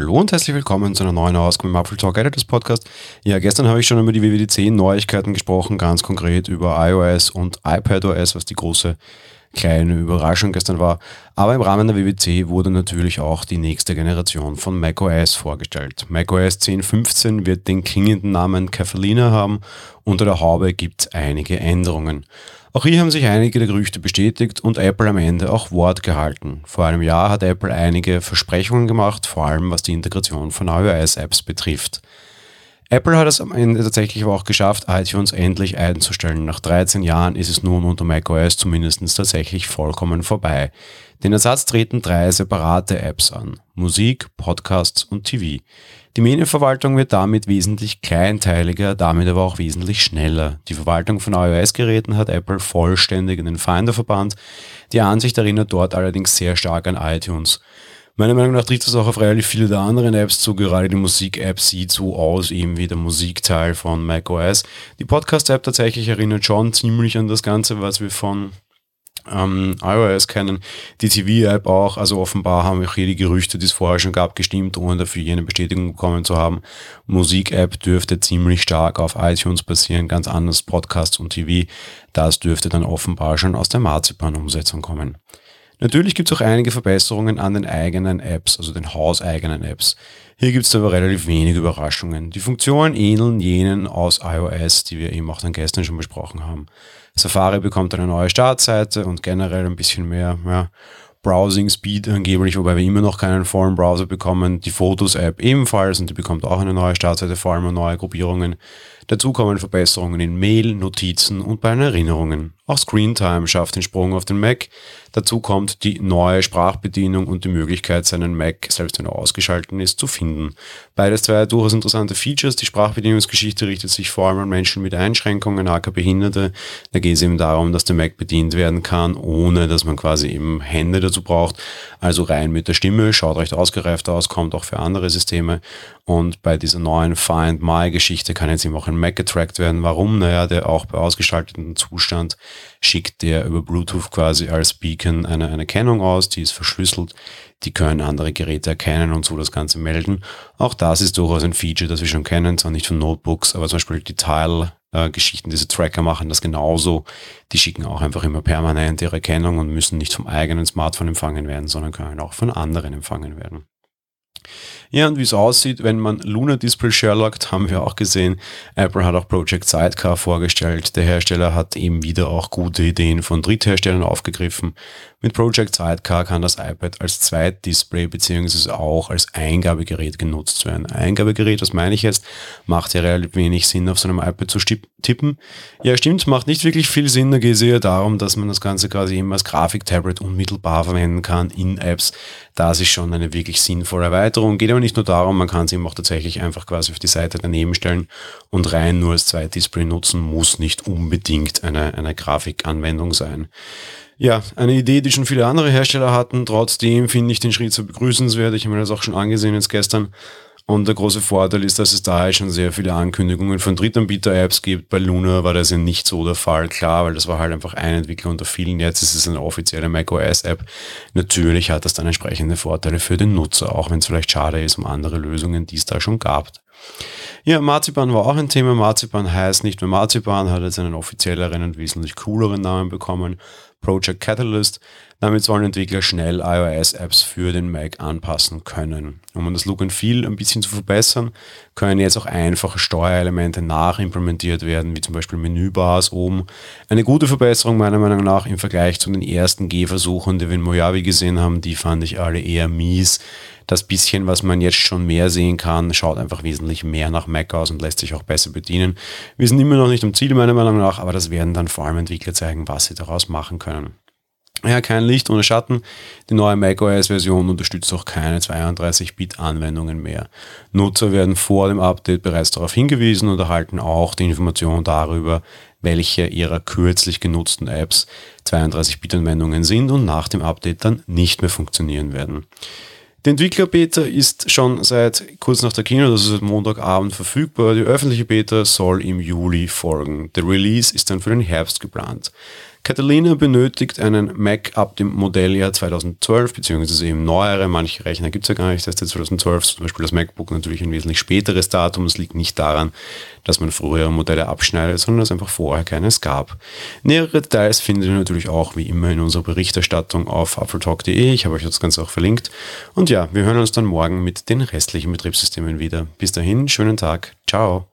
Hallo und herzlich willkommen zu einer neuen Ausgabe im Apple Talk Editors Podcast. Ja, gestern habe ich schon über die WWDC Neuigkeiten gesprochen, ganz konkret über iOS und iPadOS, was die große kleine Überraschung gestern war. Aber im Rahmen der WWC wurde natürlich auch die nächste Generation von macOS vorgestellt. macOS 10.15 wird den klingenden Namen Catalina haben. Unter der Haube gibt es einige Änderungen. Auch hier haben sich einige der Gerüchte bestätigt und Apple am Ende auch Wort gehalten. Vor einem Jahr hat Apple einige Versprechungen gemacht, vor allem was die Integration von iOS-Apps betrifft. Apple hat es am Ende tatsächlich aber auch geschafft, iTunes endlich einzustellen. Nach 13 Jahren ist es nun unter macOS zumindest tatsächlich vollkommen vorbei. Den Ersatz treten drei separate Apps an. Musik, Podcasts und TV. Die Medienverwaltung wird damit wesentlich kleinteiliger, damit aber auch wesentlich schneller. Die Verwaltung von iOS-Geräten hat Apple vollständig in den Finder verbannt. Die Ansicht erinnert dort allerdings sehr stark an iTunes. Meiner Meinung nach trifft das auch auf relativ viele der anderen Apps zu. Gerade die Musik-App sieht so aus, eben wie der Musikteil von macOS. Die Podcast-App tatsächlich erinnert schon ziemlich an das Ganze, was wir von ähm, iOS kennen, die TV-App auch. Also offenbar haben auch hier die Gerüchte, die es vorher schon gab, gestimmt, ohne dafür jene Bestätigung bekommen zu haben. Musik-App dürfte ziemlich stark auf iTunes basieren, ganz anders Podcasts und TV. Das dürfte dann offenbar schon aus der Marzipan-Umsetzung kommen. Natürlich gibt es auch einige Verbesserungen an den eigenen Apps, also den hauseigenen Apps. Hier gibt es aber relativ wenig Überraschungen. Die Funktionen ähneln jenen aus iOS, die wir eben auch dann gestern schon besprochen haben. Safari bekommt eine neue Startseite und generell ein bisschen mehr ja, Browsing Speed angeblich, wobei wir immer noch keinen vollen Browser bekommen. Die Fotos-App ebenfalls und die bekommt auch eine neue Startseite, vor allem neue Gruppierungen. Dazu kommen Verbesserungen in Mail, Notizen und bei den Erinnerungen. Auch Screentime schafft den Sprung auf den Mac. Dazu kommt die neue Sprachbedienung und die Möglichkeit, seinen Mac, selbst wenn er ausgeschaltet ist, zu finden. Beides zwei durchaus interessante Features. Die Sprachbedienungsgeschichte richtet sich vor allem an Menschen mit Einschränkungen, aka Behinderte. Da geht es eben darum, dass der Mac bedient werden kann, ohne dass man quasi eben Hände dazu braucht. Also rein mit der Stimme, schaut recht ausgereift aus, kommt auch für andere Systeme. Und bei dieser neuen Find My Geschichte kann jetzt eben auch ein Mac getrackt werden. Warum? Naja, der auch bei ausgeschaltetem Zustand schickt der über Bluetooth quasi als Beacon eine, eine Kennung aus, die ist verschlüsselt, die können andere Geräte erkennen und so das Ganze melden. Auch das ist durchaus ein Feature, das wir schon kennen, zwar nicht von Notebooks, aber zum Beispiel die Tile-Geschichten, diese Tracker machen das genauso. Die schicken auch einfach immer permanent ihre Kennung und müssen nicht vom eigenen Smartphone empfangen werden, sondern können auch von anderen empfangen werden. Ja, und wie es aussieht, wenn man Luna Display Sherlockt, haben wir auch gesehen. Apple hat auch Project Sidecar vorgestellt. Der Hersteller hat eben wieder auch gute Ideen von Drittherstellern aufgegriffen. Mit Project Sidecar kann das iPad als Zweitdisplay beziehungsweise auch als Eingabegerät genutzt werden. Eingabegerät, was meine ich jetzt? Macht ja relativ wenig Sinn, auf so einem iPad zu tippen. Ja, stimmt, macht nicht wirklich viel Sinn. Da geht es eher darum, dass man das Ganze quasi eben als Grafiktablet unmittelbar verwenden kann in Apps. Das ist schon eine wirklich sinnvolle Erweiterung. Geht aber nicht nur darum, man kann es eben auch tatsächlich einfach quasi auf die Seite daneben stellen und rein nur als Zweitdisplay nutzen, muss nicht unbedingt eine, eine Grafikanwendung sein. Ja, eine Idee, die schon viele andere Hersteller hatten. Trotzdem finde ich den Schritt so begrüßenswert. Ich habe mir das auch schon angesehen jetzt gestern. Und der große Vorteil ist, dass es da schon sehr viele Ankündigungen von Drittanbieter-Apps gibt. Bei Luna war das ja nicht so der Fall, klar, weil das war halt einfach ein Entwickler unter vielen. Jetzt ist es eine offizielle macOS-App. Natürlich hat das dann entsprechende Vorteile für den Nutzer, auch wenn es vielleicht schade ist um andere Lösungen, die es da schon gab. Ja, Marzipan war auch ein Thema. Marzipan heißt nicht mehr Marzipan, hat jetzt einen offizielleren und wesentlich cooleren Namen bekommen. Project Catalyst. Damit sollen Entwickler schnell iOS-Apps für den Mac anpassen können. Um das Look and Feel ein bisschen zu verbessern, können jetzt auch einfache Steuerelemente nachimplementiert werden, wie zum Beispiel Menübars oben. Eine gute Verbesserung meiner Meinung nach im Vergleich zu den ersten G-Versuchen, die wir in Mojave gesehen haben, die fand ich alle eher mies. Das bisschen, was man jetzt schon mehr sehen kann, schaut einfach wesentlich mehr nach Mac aus und lässt sich auch besser bedienen. Wir sind immer noch nicht am Ziel meiner Meinung nach, aber das werden dann vor allem Entwickler zeigen, was sie daraus machen können. Ja, kein Licht ohne Schatten. Die neue macOS-Version unterstützt auch keine 32-Bit-Anwendungen mehr. Nutzer werden vor dem Update bereits darauf hingewiesen und erhalten auch die Information darüber, welche ihrer kürzlich genutzten Apps 32-Bit-Anwendungen sind und nach dem Update dann nicht mehr funktionieren werden. Die Entwickler-Beta ist schon seit kurz nach der Kino, das ist Montagabend verfügbar. Die öffentliche Beta soll im Juli folgen. Der Release ist dann für den Herbst geplant. Catalina benötigt einen Mac ab dem Modelljahr 2012, beziehungsweise eben neuere. Manche Rechner gibt es ja gar nicht erst 2012. Zum Beispiel das MacBook natürlich ein wesentlich späteres Datum. Es liegt nicht daran, dass man frühere Modelle abschneidet, sondern dass einfach vorher keines gab. Nähere Details findet ihr natürlich auch wie immer in unserer Berichterstattung auf apfeltalk.de. Ich habe euch das Ganze auch verlinkt. Und ja, wir hören uns dann morgen mit den restlichen Betriebssystemen wieder. Bis dahin, schönen Tag. Ciao.